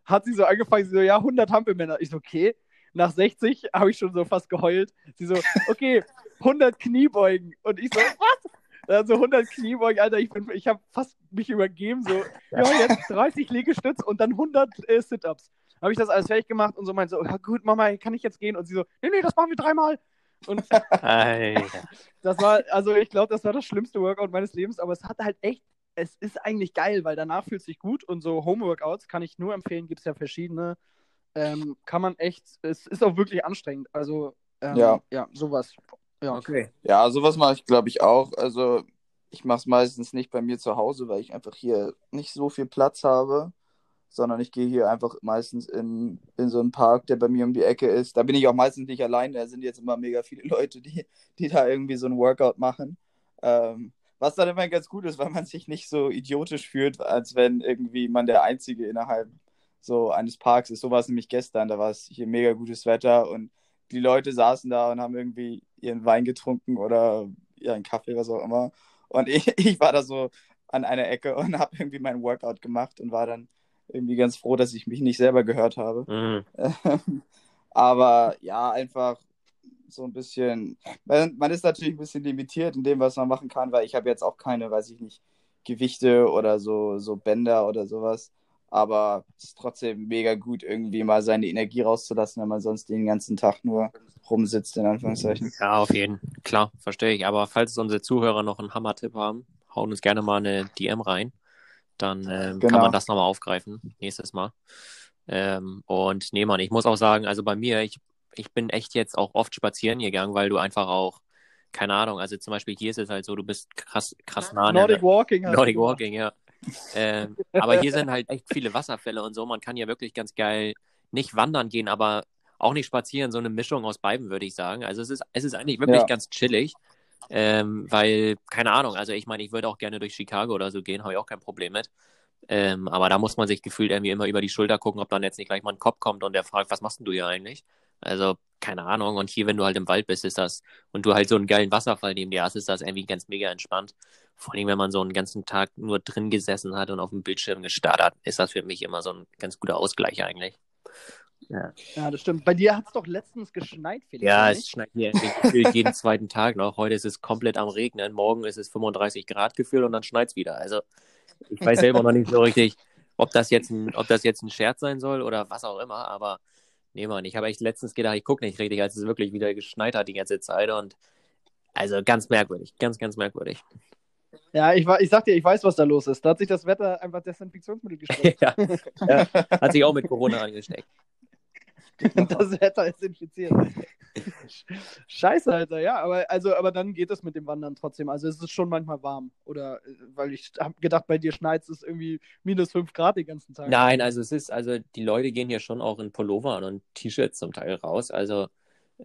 Hat sie so angefangen, sie so, ja, 100 Hampelmänner. Ich so, okay. Nach 60 habe ich schon so fast geheult. Sie so, okay, 100 Kniebeugen. Und ich so, was? Also 100 Kniebeugen, Alter, ich, bin- ich habe fast mich übergeben, so, ja, jetzt 30 Liegestütz und dann 100 äh, Sit-Ups. Habe ich das alles fertig gemacht und so meinte so, ja gut, Mama, kann ich jetzt gehen? Und sie so, nee, nee, das machen wir dreimal. Und das war, also ich glaube, das war das schlimmste Workout meines Lebens, aber es hat halt echt, es ist eigentlich geil, weil danach fühlt es sich gut und so Home-Workouts kann ich nur empfehlen, gibt es ja verschiedene. Ähm, kann man echt, es ist auch wirklich anstrengend. Also, ähm, Ja. ja, sowas. Ja. Okay. Ja, sowas mache ich, glaube ich, auch. Also, ich mache es meistens nicht bei mir zu Hause, weil ich einfach hier nicht so viel Platz habe, sondern ich gehe hier einfach meistens in, in so einen Park, der bei mir um die Ecke ist. Da bin ich auch meistens nicht allein, da sind jetzt immer mega viele Leute, die, die da irgendwie so ein Workout machen. Ähm, was dann immer ganz gut ist, weil man sich nicht so idiotisch fühlt, als wenn irgendwie man der Einzige innerhalb so eines Parks ist. So war es nämlich gestern, da war es hier mega gutes Wetter und die Leute saßen da und haben irgendwie ihren Wein getrunken oder ihren Kaffee, was auch immer. Und ich, ich war da so an einer Ecke und habe irgendwie mein Workout gemacht und war dann irgendwie ganz froh, dass ich mich nicht selber gehört habe. Mhm. Aber ja, einfach so ein bisschen, man, man ist natürlich ein bisschen limitiert in dem, was man machen kann, weil ich habe jetzt auch keine, weiß ich nicht, Gewichte oder so, so Bänder oder sowas. Aber es ist trotzdem mega gut, irgendwie mal seine Energie rauszulassen, wenn man sonst den ganzen Tag nur rumsitzt, in Anführungszeichen. Ja, auf jeden Fall. Klar, verstehe ich. Aber falls unsere Zuhörer noch einen Hammer-Tipp haben, hauen uns gerne mal eine DM rein. Dann ähm, Genau. kann man das nochmal aufgreifen, nächstes Mal. Ähm, und nee, Mann, ich muss auch sagen, also bei mir, ich, ich bin echt jetzt auch oft spazieren gegangen, weil du einfach auch, keine Ahnung, also zum Beispiel hier ist es halt so, du bist krass, krass nah Nordic Walking. Nordic. Walking, ja. ähm, aber hier sind halt echt viele Wasserfälle und so. Man kann ja wirklich ganz geil nicht wandern gehen, aber auch nicht spazieren. So eine Mischung aus beiden, würde ich sagen. Also es ist, es ist eigentlich wirklich Ja. ganz chillig. Ähm, weil, keine Ahnung, also ich meine, ich würde auch gerne durch Chicago oder so gehen, habe ich auch kein Problem mit. Ähm, aber da muss man sich gefühlt irgendwie immer über die Schulter gucken, ob dann jetzt nicht gleich mal ein Kopf kommt und der fragt, was machst denn du hier eigentlich? Also, keine Ahnung. Und hier, wenn du halt im Wald bist, ist das, und du halt so einen geilen Wasserfall neben dir hast, ist das irgendwie ganz mega entspannt. Vor allem, wenn man so einen ganzen Tag nur drin gesessen hat und auf dem Bildschirm gestarrt hat, ist das für mich immer so ein ganz guter Ausgleich eigentlich. Ja, Ja, das stimmt. Bei dir hat es doch letztens geschneit, Felix. ja es schneit hier jeden zweiten Tag noch. Heute ist es komplett am Regnen. Morgen ist es 35 Grad gefühlt und dann schneit es wieder. Also, ich weiß selber noch nicht so richtig, ob das jetzt ein, ob das jetzt ein Scherz sein soll oder was auch immer. Aber nee, Mann, ich habe echt letztens gedacht, ich gucke nicht richtig, als es wirklich wieder geschneit hat die ganze Zeit. Und also ganz merkwürdig, ganz, ganz merkwürdig. Ja, ich, ich sag dir, ich weiß, was da los ist. Da hat sich das Wetter einfach Desinfektionsmittel gesprochen. ja, ja, hat sich auch mit Corona angesteckt. das Wetter ist infiziert. Scheiße, Alter, ja, aber also, aber dann geht es mit dem Wandern trotzdem. Also es ist schon manchmal warm. Oder äh, weil ich habe gedacht, bei dir schneit es irgendwie minus 5 Grad den ganzen Tag. Nein, also es ist, also die Leute gehen hier schon auch in Pullovern und T-Shirts zum Teil raus. Also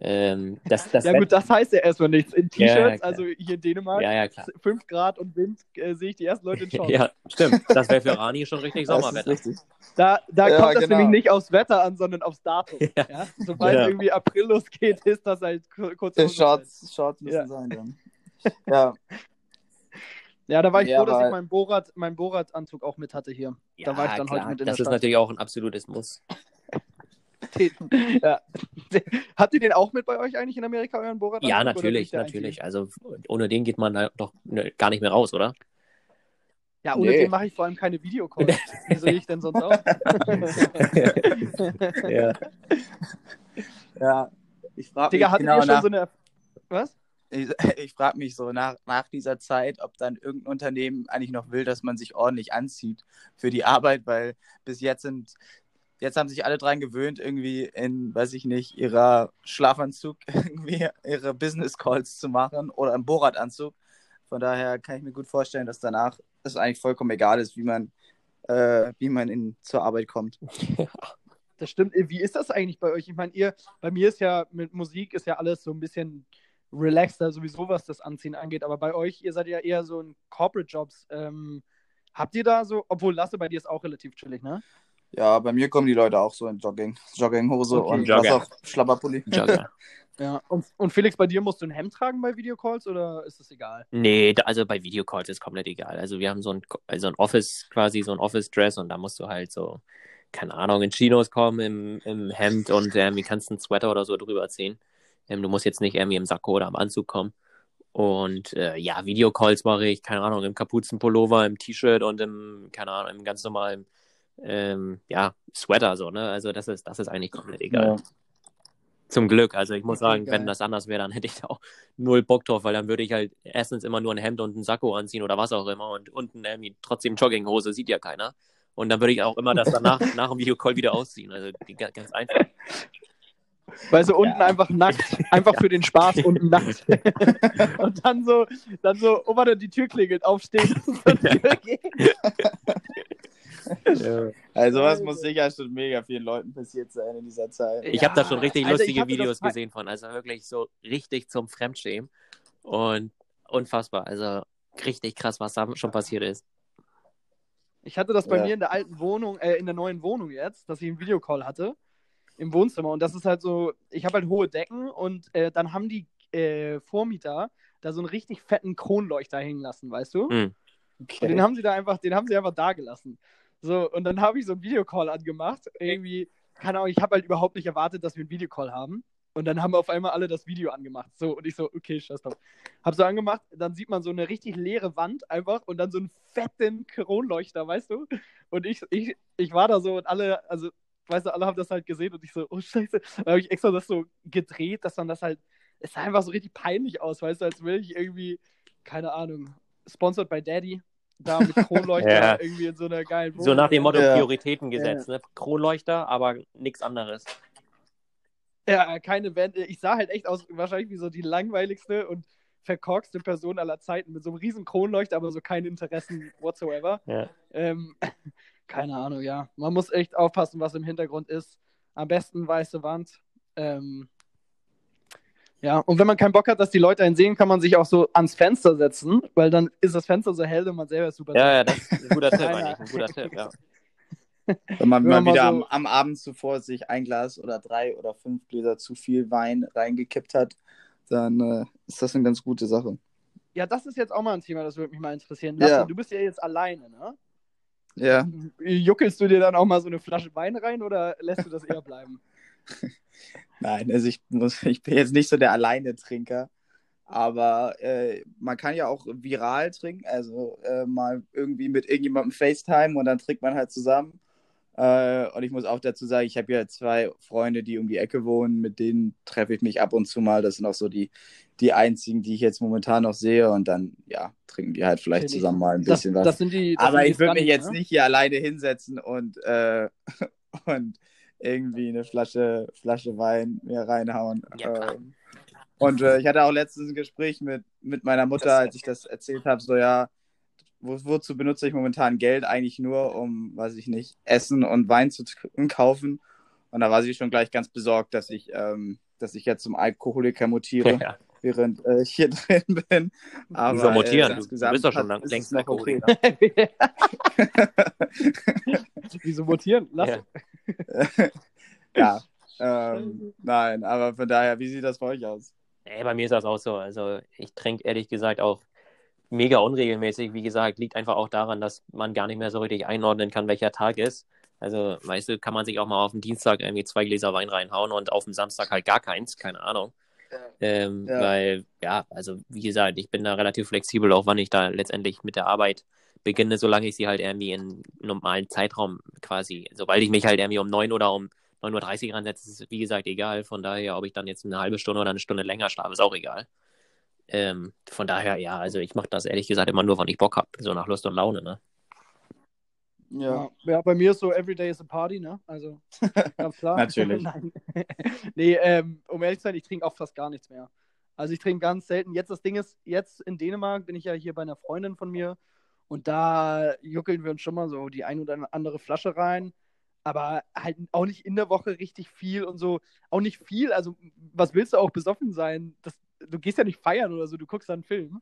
ähm, das, das ja gut, das heißt ja erstmal nichts. In Ja, ja, T-Shirts, klar. also hier in Dänemark, Ja, ja, klar. 5 Grad und Wind, äh, sehe ich die ersten Leute in Shorts. Ja, stimmt. Das wäre für Rani schon richtig Sommerwetter. richtig. Da, da Ja, kommt das genau. nämlich nicht aufs Wetter an, sondern aufs Datum. Ja. Ja. Sobald Ja. irgendwie April losgeht, ist das halt kur- kurz vor. Shorts, Shorts müssen Ja. sein dann. Ja, Ja, da war ich Ja, froh, dass ich meinen Borat, meinen Borat-Anzug auch mit hatte hier. da war ich dann heute mit in das der ist Stadt. natürlich auch ein absolutes Muss. Ja. Habt ihr den auch mit bei euch eigentlich in Amerika, euren Borat? Ja, natürlich, natürlich. Also ohne den geht man da doch ne, gar nicht mehr raus, oder? Ja, ohne Nee. den mache ich vor allem keine Videocalls. Wie soll ich denn sonst auch? ja. ja. Ich frage Digga, mich hattet genau ihr schon nach, so eine. Was? ich, ich frag mich so nach, nach dieser Zeit, ob dann irgendein Unternehmen eigentlich noch will, dass man sich ordentlich anzieht für die Arbeit, weil bis jetzt sind jetzt haben sich alle dran gewöhnt, irgendwie in, weiß ich nicht, ihrer Schlafanzug irgendwie ihre Business Calls zu machen oder im Borat-Anzug. Von daher kann ich mir gut vorstellen, dass danach es eigentlich vollkommen egal ist, wie man, äh, wie man in, zur Arbeit kommt. Das stimmt. Wie ist das eigentlich bei euch? Ich meine, ihr, bei mir ist ja mit Musik ist ja alles so ein bisschen relaxter, sowieso was das Anziehen angeht. Aber bei euch, ihr seid ja eher so in Corporate Jobs. Ähm, habt ihr da so, obwohl Lasse bei dir ist auch relativ chillig, ne? Ja, bei mir kommen die Leute auch so in Jogging, Jogginghose Okay. und Jogger. was auch Schlabberpulli. Jogger. Ja. Und, und Felix, bei dir musst du ein Hemd tragen bei Videocalls oder ist das egal? Nee, da, also bei Videocalls ist komplett egal. Also wir haben so ein, also ein Office, quasi so ein Office-Dress und da musst du halt so, keine Ahnung, in Chinos kommen im, im Hemd und irgendwie kannst einen Sweater oder so drüber ziehen. Ähm, du musst jetzt nicht irgendwie im Sakko oder im Anzug kommen. Und äh, ja, Videocalls mache ich, keine Ahnung, im Kapuzenpullover, im T-Shirt und im, keine Ahnung, im ganz normalen, ähm, ja, Sweater so, ne? Also das ist, das ist eigentlich komplett egal. Ja. Zum Glück. Also ich muss sagen, wenn das anders wäre, dann hätte ich da auch null Bock drauf, weil dann würde ich halt erstens immer nur ein Hemd und ein Sakko anziehen oder was auch immer und unten irgendwie trotzdem Jogginghose, sieht ja keiner. Und dann würde ich auch immer das danach nach dem Videocall wieder ausziehen. Also die, ga- ganz einfach. Weil so unten einfach nackt, einfach für den Spaß unten nackt. und dann so, dann so, oh warte, die Tür klingelt, aufstehen. zur Also was muss sicher schon mega vielen Leuten passiert sein in dieser Zeit. Ich habe da schon richtig ich lustige Videos gesehen von. Also wirklich so richtig zum Fremdschämen. Und unfassbar. Also richtig krass, was da schon passiert ist. Ich hatte das bei Ja. mir in der alten Wohnung, äh, in der neuen Wohnung jetzt, dass ich einen Videocall hatte im Wohnzimmer. Und das ist halt so, ich habe halt hohe Decken und äh, dann haben die äh, Vormieter da so einen richtig fetten Kronleuchter hängen lassen, weißt du? Hm. Und den haben sie da einfach, den haben sie einfach da gelassen. So, und dann habe ich so einen Videocall angemacht. Irgendwie, keine Ahnung, ich habe halt überhaupt nicht erwartet, dass wir einen Videocall haben. Und dann haben auf einmal alle das Video angemacht. So, und ich so, okay, scheiß drauf. Hab so angemacht, dann sieht man so eine richtig leere Wand einfach und dann so einen fetten Kronleuchter, weißt du? Und ich, ich, ich war da so und alle, also, weißt du, alle haben das halt gesehen und ich so, oh Scheiße. Dann habe ich extra das so gedreht, dass dann das halt, es sah einfach so richtig peinlich aus, weißt du, als will ich irgendwie, keine Ahnung, sponsored by Daddy, da mit Kronleuchter Ja. irgendwie in so einer geilen So nach dem Motto Ja. Prioritäten gesetzt. Ne? Kronleuchter, aber nichts anderes. Ja, keine Wände. Ich sah halt echt aus, wahrscheinlich wie so die langweiligste und verkorkste Person aller Zeiten mit so einem riesen Kronleuchter, aber so keine Interessen whatsoever. Ja. Ähm, keine Ahnung, ja. Man muss echt aufpassen, was im Hintergrund ist. Am besten weiße Wand. Ähm, ja, und wenn man keinen Bock hat, dass die Leute einen sehen, kann man sich auch so ans Fenster setzen, weil dann ist das Fenster so hell und man selber ist super. Ja, ja, das ist ein guter Tipp eigentlich. Ein guter Tipp, ja. Wenn man Wenn man mal wieder so- am, am Abend zuvor sich ein Glas oder drei oder fünf Gläser zu viel Wein reingekippt hat, dann äh, ist das eine ganz gute Sache. Ja, das ist jetzt auch mal ein Thema, das würde mich mal interessieren. Lasse, Ja. du bist ja jetzt alleine, ne? Ja, Juckelst du dir dann auch mal so eine Flasche Wein rein oder lässt du das eher bleiben? nein, also ich muss, ich bin jetzt nicht so der Alleine-Trinker, aber äh, man kann ja auch viral trinken, also äh, mal irgendwie mit irgendjemandem FaceTime und dann trinkt man halt zusammen. Äh, und ich muss auch dazu sagen, ich habe ja zwei Freunde, die um die Ecke wohnen, mit denen treffe ich mich ab und zu mal. Das sind auch so die, die einzigen, die ich jetzt momentan noch sehe. Und dann, ja, trinken wir halt vielleicht ich. zusammen mal ein Das, bisschen was. die. Aber die ich würde mich jetzt ne? nicht hier alleine hinsetzen und, äh, und irgendwie eine Flasche, Flasche Wein mir reinhauen. Ja. Ähm, und äh, ich hatte auch letztens ein Gespräch mit, mit meiner Mutter, als ich das erzählt habe, so ja, wo, wozu benutze ich momentan Geld? Eigentlich nur, um, weiß ich nicht, Essen und Wein zu kaufen. Und da war sie schon gleich ganz besorgt, dass ich, ähm, dass ich jetzt zum Alkoholiker mutiere, Ja. Während äh, ich hier drin bin. Aber, Wieso mutieren? äh, Du- bist doch schon lang- längst noch Alkoholiker. Wieso mutieren? Lass. Ja. ja, ähm, nein, aber von daher, wie sieht das bei euch aus? Ey, bei mir ist das auch so. Also ich trinke ehrlich gesagt auch mega unregelmäßig. Wie gesagt, liegt einfach auch daran, dass man gar nicht mehr so richtig einordnen kann, welcher Tag ist. Also, weißt du, kann man sich auch mal auf den Dienstag irgendwie zwei Gläser Wein reinhauen und auf dem Samstag halt gar keins, keine Ahnung. Ähm, Ja. Weil, ja, also wie gesagt, ich bin da relativ flexibel, auch wann ich da letztendlich mit der Arbeit beginne, solange ich sie halt irgendwie in normalen Zeitraum quasi, sobald ich mich halt irgendwie um 9 oder um 9.30 Uhr ransetze, ist es wie gesagt egal. Von daher, ob ich dann jetzt eine halbe Stunde oder eine Stunde länger schlafe, ist auch egal. Ähm, von daher, ja, also ich mache das ehrlich gesagt immer nur, wann ich Bock habe, so nach Lust und Laune, ne? Ja. ja, bei mir ist so Everyday is a Party, ne? Also, ganz klar. Natürlich. Nee, ähm, um ehrlich zu sein, ich trinke auch fast gar nichts mehr. Also ich trinke ganz selten. Jetzt das Ding ist, jetzt in Dänemark bin ich ja hier bei einer Freundin von mir und da juckeln wir uns schon mal so die ein oder andere Flasche rein. Aber halt auch nicht in der Woche richtig viel und so. Auch nicht viel. Also, was willst du auch besoffen sein? Das, du gehst ja nicht feiern oder so, du guckst da einen Film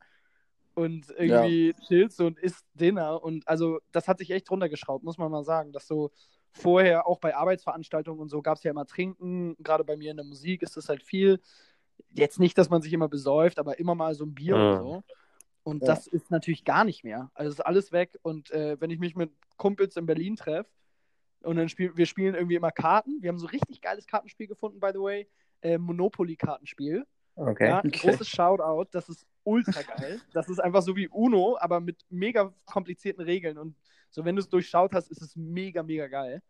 und irgendwie chillst und isst Dinner. Und also, das hat sich echt runtergeschraubt, muss man mal sagen. Dass so vorher auch bei Arbeitsveranstaltungen und so gab es ja immer Trinken. Gerade bei mir in der Musik ist das halt viel. Jetzt nicht, dass man sich immer besäuft, aber immer mal so ein Bier Ja. oder so. Und Ja. das ist natürlich gar nicht mehr. Also ist alles weg. Und äh, wenn ich mich mit Kumpels in Berlin treffe und dann spielen wir spielen irgendwie immer Karten. Wir haben so ein richtig geiles Kartenspiel gefunden, by the way. Äh, Monopoly-Kartenspiel. Okay. Ja, ein Okay. großes Shoutout. Das ist ultra geil. Das ist einfach so wie Uno, aber mit mega komplizierten Regeln. Und so, wenn du es durchschaut hast, ist es mega, mega geil.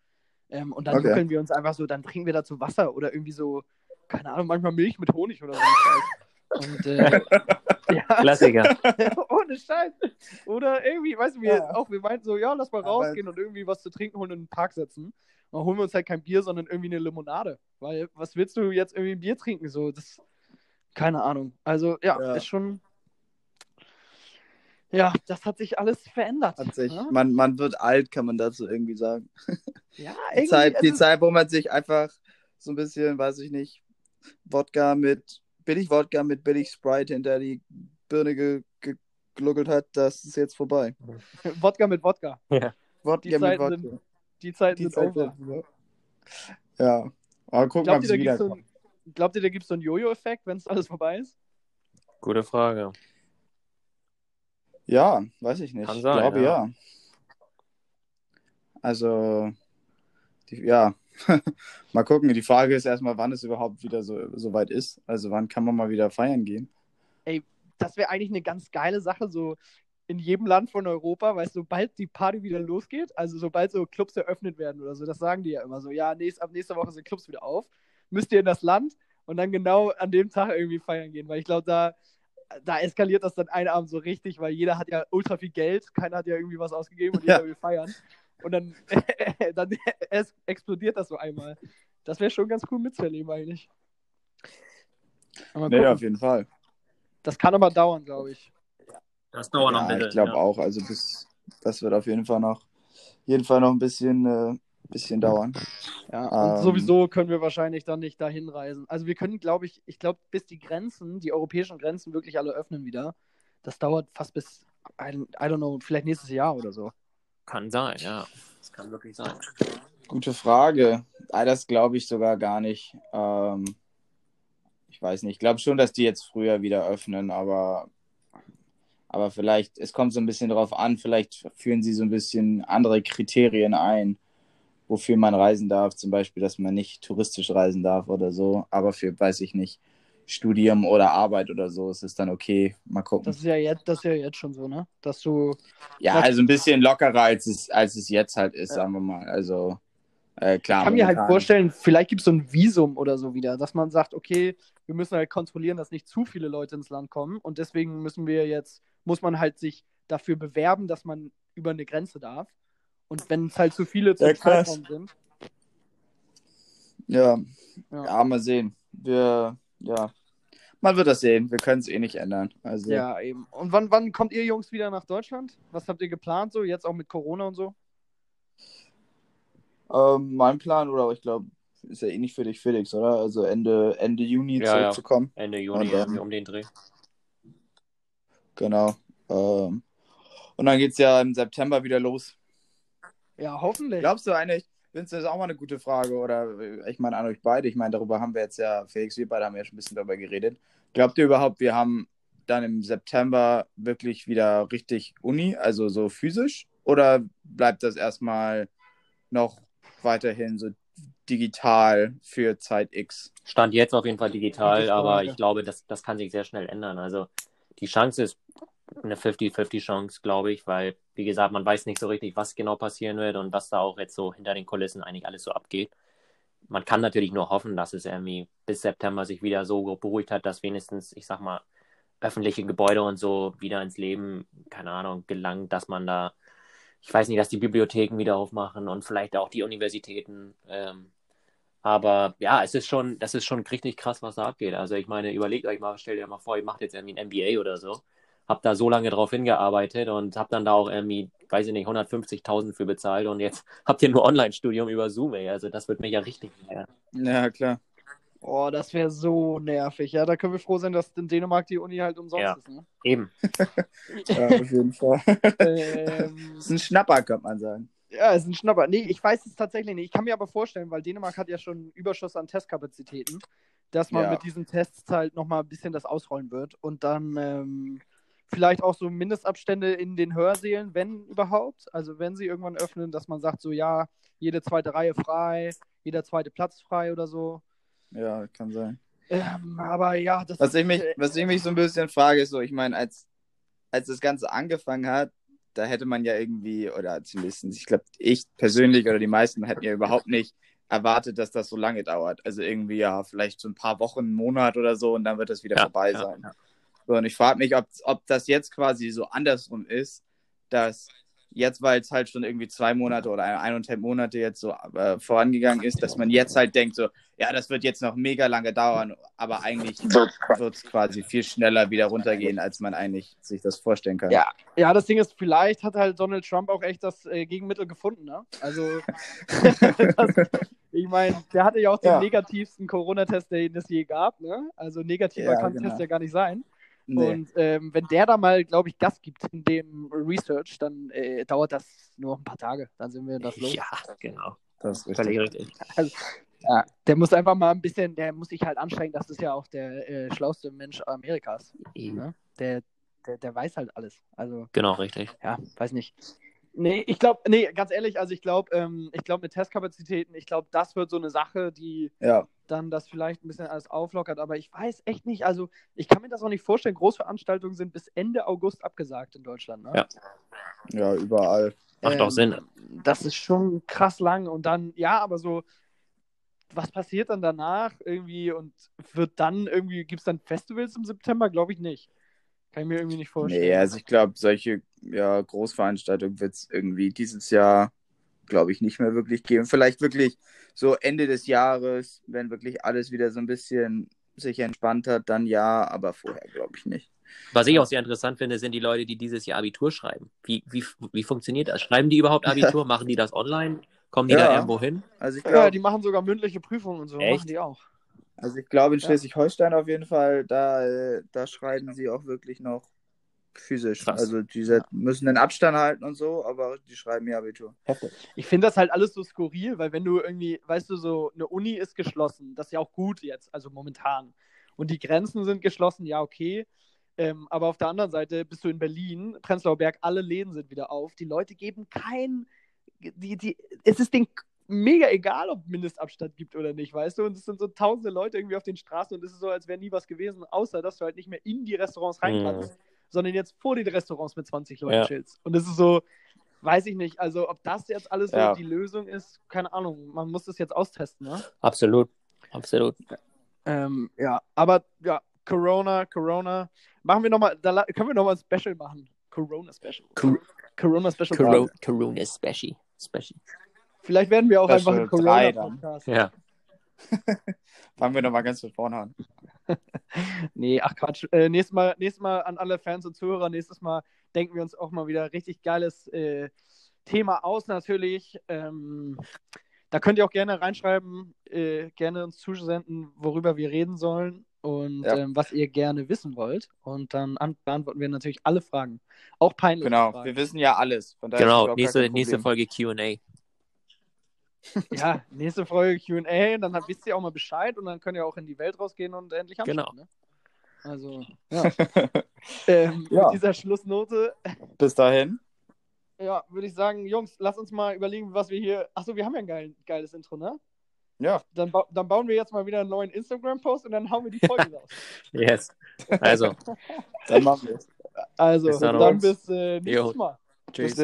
Ähm, und dann Okay. wir uns einfach so, dann trinken wir dazu Wasser oder irgendwie so, keine Ahnung, manchmal Milch mit Honig oder so. Und äh, ja, Klassiker. ohne Scheiß. Oder irgendwie, weißt du, wir Ja. auch, wir meinten so, ja, lass mal Aber- rausgehen und irgendwie was zu trinken holen und in den Park setzen. Und dann holen wir uns halt kein Bier, sondern irgendwie eine Limonade. Weil, was willst du jetzt irgendwie ein Bier trinken? So, das, keine Ahnung. Also, ja, Ja. ist schon. Ja, das hat sich alles verändert. Hat sich, ne? man, man wird alt, kann man dazu irgendwie sagen. Ja, Die irgendwie. Zeit, die es ist- Zeit, wo man sich einfach so ein bisschen, weiß ich nicht, Wodka mit, billig Wodka mit billig Sprite hinter die Birne ge, gegluckelt hat, das ist jetzt vorbei. Wodka mit Wodka. Wodka Die mit Zeiten Wodka. sind- Die Zeiten Die sind Zeit over. Ja. Aber gucken, Glaubt ob ihr, sie wiederkommen. Glaubt ihr, da gibt es so einen Jojo-Effekt, wenn es alles vorbei ist? Gute Frage. Ja, weiß ich nicht. Kann Ich sein, glaube ja. ja. Also, die, ja. mal gucken. Die Frage ist erstmal, wann es überhaupt wieder so, so weit ist. Also, wann kann man mal wieder feiern gehen? das wäre eigentlich eine ganz geile Sache, so in jedem Land von Europa, weil sobald die Party wieder losgeht, also sobald so Clubs eröffnet werden oder so, das sagen die ja immer so, ja, nächst, ab nächster Woche sind Clubs wieder auf, müsst ihr in das Land und dann genau an dem Tag irgendwie feiern gehen, weil ich glaube, da, da eskaliert das dann einen Abend so richtig, weil jeder hat ja ultra viel Geld, keiner hat ja irgendwie was ausgegeben und jeder Ja. will feiern und dann, dann es explodiert das so einmal. Das wäre schon ganz cool mitzuerleben eigentlich. Aber Nee, auf jeden Fall. Das kann aber dauern, glaube ich. Das dauert noch ein Ja, bisschen. ich glaube ja. auch. Also, das, das wird auf jeden Fall noch, jeden Fall noch ein bisschen, äh, bisschen dauern. Ja, und Ähm. sowieso können wir wahrscheinlich dann nicht dahin reisen. Also wir können, glaube ich, ich glaube, bis die Grenzen, die europäischen Grenzen wirklich alle öffnen wieder, das dauert fast bis, I don't, I don't know, vielleicht nächstes Jahr oder so. Kann sein, ja. Das kann wirklich sein. Gute Frage. Ah, das glaube ich sogar gar nicht. Ähm, ich weiß nicht. Ich glaube schon, dass die jetzt früher wieder öffnen, aber, aber vielleicht, es kommt so ein bisschen drauf an, vielleicht führen sie so ein bisschen andere Kriterien ein, wofür man reisen darf. Zum Beispiel, dass man nicht touristisch reisen darf oder so. Aber für, weiß ich nicht, Studium oder Arbeit oder so ist es dann okay. Mal gucken. Das ist ja jetzt, das ist ja jetzt schon so, ne? Dass du, ja, also ein bisschen lockerer, als es, als es jetzt halt ist, sagen wir mal. Also, äh, klar. ich kann mir halt vorstellen, vielleicht gibt es so ein Visum oder so wieder, dass man sagt, okay, wir müssen halt kontrollieren, dass nicht zu viele Leute ins Land kommen und deswegen müssen wir jetzt, muss man halt sich dafür bewerben, dass man über eine Grenze darf. Und wenn es halt zu viele zum Ja. Zeitraum sind, Ja, Ja. ja, mal sehen. Wir, ja, man wird das sehen. Wir können es eh nicht ändern. Also, Ja, eben. Und wann, wann kommt ihr Jungs wieder nach Deutschland? Was habt ihr geplant so? Jetzt auch mit Corona und so? ähm, mein Plan, oder ich glaube, ist ja eh nicht für dich, Felix, oder? Also Ende, Ende Juni Ja, ja. zurückzukommen. Ende Juni Und um den Dreh. Genau. Ähm, und dann geht es ja im September wieder los. Ja, hoffentlich. Glaubst du eigentlich, Vince, das ist auch mal eine gute Frage, oder äh, ich meine an euch beide, ich meine, darüber haben wir jetzt ja, Felix, wir beide haben ja schon ein bisschen darüber geredet. Glaubt ihr überhaupt, wir haben dann im September wirklich wieder richtig Uni, also so physisch, oder bleibt das erstmal noch weiterhin so digital für Zeit X? Stand jetzt auf jeden Fall digital, aber ich glaube, das, das kann sich sehr schnell ändern. Also die Chance ist eine 50-50 Chance, glaube ich, weil, wie gesagt, man weiß nicht so richtig, was genau passieren wird und was da auch jetzt so hinter den Kulissen eigentlich alles so abgeht. Man kann natürlich nur hoffen, dass es irgendwie bis September sich wieder so beruhigt hat, dass wenigstens, ich sag mal, öffentliche Gebäude und so wieder ins Leben, keine Ahnung, gelangt, dass man da ich weiß nicht, dass die Bibliotheken wieder aufmachen und vielleicht auch die Universitäten. Ähm, aber ja, es ist schon, das ist schon richtig krass, was da abgeht. Also ich meine, überlegt euch mal, stellt euch mal vor, ihr macht jetzt irgendwie ein MBA oder so, habt da so lange drauf hingearbeitet und habt dann da auch irgendwie, weiß ich nicht, 150.000 für bezahlt und jetzt habt ihr nur Online-Studium über Zoom, ey. Also das wird mir ja richtig mehr. Ja, klar. Oh, das wäre so nervig. Ja, da können wir froh sein, dass in Dänemark die Uni halt umsonst Ja. ist. Ne? Eben. Ja, auf jeden Fall. ähm, Das ist ein Schnapper, könnte man sagen. ja, ist ein Schnapper. Nee, ich weiß es tatsächlich nicht. Ich kann mir aber vorstellen, weil Dänemark hat ja schon einen Überschuss an Testkapazitäten, dass man Ja. mit diesen Tests halt nochmal ein bisschen das ausrollen wird und dann ähm, vielleicht auch so Mindestabstände in den Hörsälen, wenn überhaupt. Also wenn sie irgendwann öffnen, dass man sagt, so ja, jede zweite Reihe frei, jeder zweite Platz frei oder so. Ja, kann sein. Ähm, aber ja, das Was ich mich, was ich mich so ein bisschen frage, ist so, ich meine, als, als das Ganze angefangen hat, da hätte man ja irgendwie, oder zumindest, ich glaube, ich persönlich oder die meisten hätten ja überhaupt nicht erwartet, dass das so lange dauert. Also irgendwie ja, vielleicht so ein paar Wochen, einen Monat oder so und dann wird das wieder Ja, vorbei ja, sein. ja. So, und ich frage mich, ob, ob das jetzt quasi so andersrum ist, dass jetzt, weil es halt schon irgendwie zwei Monate oder eineinhalb Monate jetzt so äh, vorangegangen ist, dass man jetzt halt denkt, so, ja, das wird jetzt noch mega lange dauern, aber eigentlich wird es quasi viel schneller wieder runtergehen, als man eigentlich sich das vorstellen kann. Ja, ja, das Ding ist, vielleicht hat halt Donald Trump auch echt das äh, Gegenmittel gefunden, ne? Also, das, ich meine, der hatte ja auch den Ja. negativsten Corona-Test, den es je gab, ne? Also negativer Ja, kann genau. Test ja gar nicht sein. Nee. Und ähm, wenn der da mal, glaube ich, Gas gibt in dem Research, dann äh, dauert das nur ein paar Tage. Dann sind wir das los. Ja, genau. das ist Völlig richtig. richtig. Der muss einfach mal ein bisschen, der muss sich halt anstrengen. Das ist ja auch der äh, schlauste Mensch Amerikas. Ne? Der, der, der weiß halt alles. Also, Genau, richtig. ja, weiß nicht. Nee, ich glaube, nee, ganz ehrlich, also ich glaube, ähm, ich glaube mit Testkapazitäten, ich glaube, das wird so eine Sache, die Ja, dann das vielleicht ein bisschen alles auflockert, aber ich weiß echt nicht, also ich kann mir das auch nicht vorstellen, Großveranstaltungen sind bis Ende August abgesagt in Deutschland. Ne? Ja. ja, überall. Macht auch Sinn. Das ist schon krass lang und dann, ja, aber so, was passiert dann danach irgendwie und wird dann irgendwie, gibt es dann Festivals im September? Glaube ich nicht. Kann ich mir irgendwie nicht vorstellen. Nee, also ich glaube, solche ja, Großveranstaltungen wird es irgendwie dieses Jahr, glaube ich, nicht mehr wirklich geben. Vielleicht wirklich so Ende des Jahres, wenn wirklich alles wieder so ein bisschen sich entspannt hat, dann ja, aber vorher glaube ich nicht. Was ich auch sehr interessant finde, sind die Leute, die dieses Jahr Abitur schreiben. Wie, wie, wie funktioniert das? Schreiben die überhaupt Abitur? Machen die das online? Kommen die Ja. da irgendwo hin? Also ich ja, glaube, die machen sogar mündliche Prüfungen und so, Echt? machen die auch. Also ich glaube in. Schleswig-Holstein auf jeden Fall, da, da schreiben sie auch wirklich noch physisch. Krass. Also die se- müssen einen Abstand halten und so, aber die schreiben ihr Abitur. Ich finde das halt alles so skurril, weil wenn du irgendwie, weißt du, so eine Uni ist geschlossen, das ist ja auch gut jetzt, also momentan. Und die Grenzen sind geschlossen, ja, okay. Ähm, aber auf der anderen Seite bist du in Berlin, Prenzlauer Berg, alle Läden sind wieder auf. Die Leute geben kein, die, die, es ist denen mega egal, ob Mindestabstand gibt oder nicht, weißt du? Und es sind so tausende Leute irgendwie auf den Straßen und es ist so, als wäre nie was gewesen, außer dass du halt nicht mehr in die Restaurants rein Mhm. kannst, sondern jetzt vor den Restaurants mit 20 Leuten Ja. chillst. Und es ist so, weiß ich nicht, also ob das jetzt alles so Ja. die Lösung ist, keine Ahnung. Man muss das jetzt austesten, ne? Absolut. Absolut. Ähm, ja, aber ja, Corona, Corona. Machen wir nochmal, da können wir nochmal ein Special machen. Corona Special. Co- Corona Special. Corona, Corona Special. Special. Vielleicht werden wir auch Special einfach ein. Corona-Podcast. Ja. Fangen wir nochmal ganz von vorne an. Nee, ach Quatsch. Äh, nächstes, Mal, nächstes Mal an alle Fans und Zuhörer, nächstes Mal denken wir uns auch mal wieder richtig geiles äh, Thema aus, natürlich. Ähm, da könnt ihr auch gerne reinschreiben, äh, gerne uns zusenden, worüber wir reden sollen und Ja. ähm, was ihr gerne wissen wollt. Und dann an beantworten wir natürlich alle Fragen. Auch peinliche Genau, Fragen. wir wissen ja alles. Von daher ist Genau, nächste, nächste. Folge QA. Ja, nächste Folge QA, dann habt- wisst ihr auch mal Bescheid und dann könnt ihr auch in die Welt rausgehen und endlich Genau. anschauen. Ne? Also, ja. ähm, Ja. Mit dieser Schlussnote Bis dahin. Ja, würde ich sagen, Jungs, lass uns mal überlegen, was wir hier. Achso, wir haben ja ein geil, geiles Intro, ne? Ja, Dann, ba dann bauen wir jetzt mal wieder einen neuen Instagram-Post und dann hauen wir die Folge raus. Yes. Also, dann machen wir es. Also, Bis dann, dann bis äh, nächstes. Mal. Bis tschüss.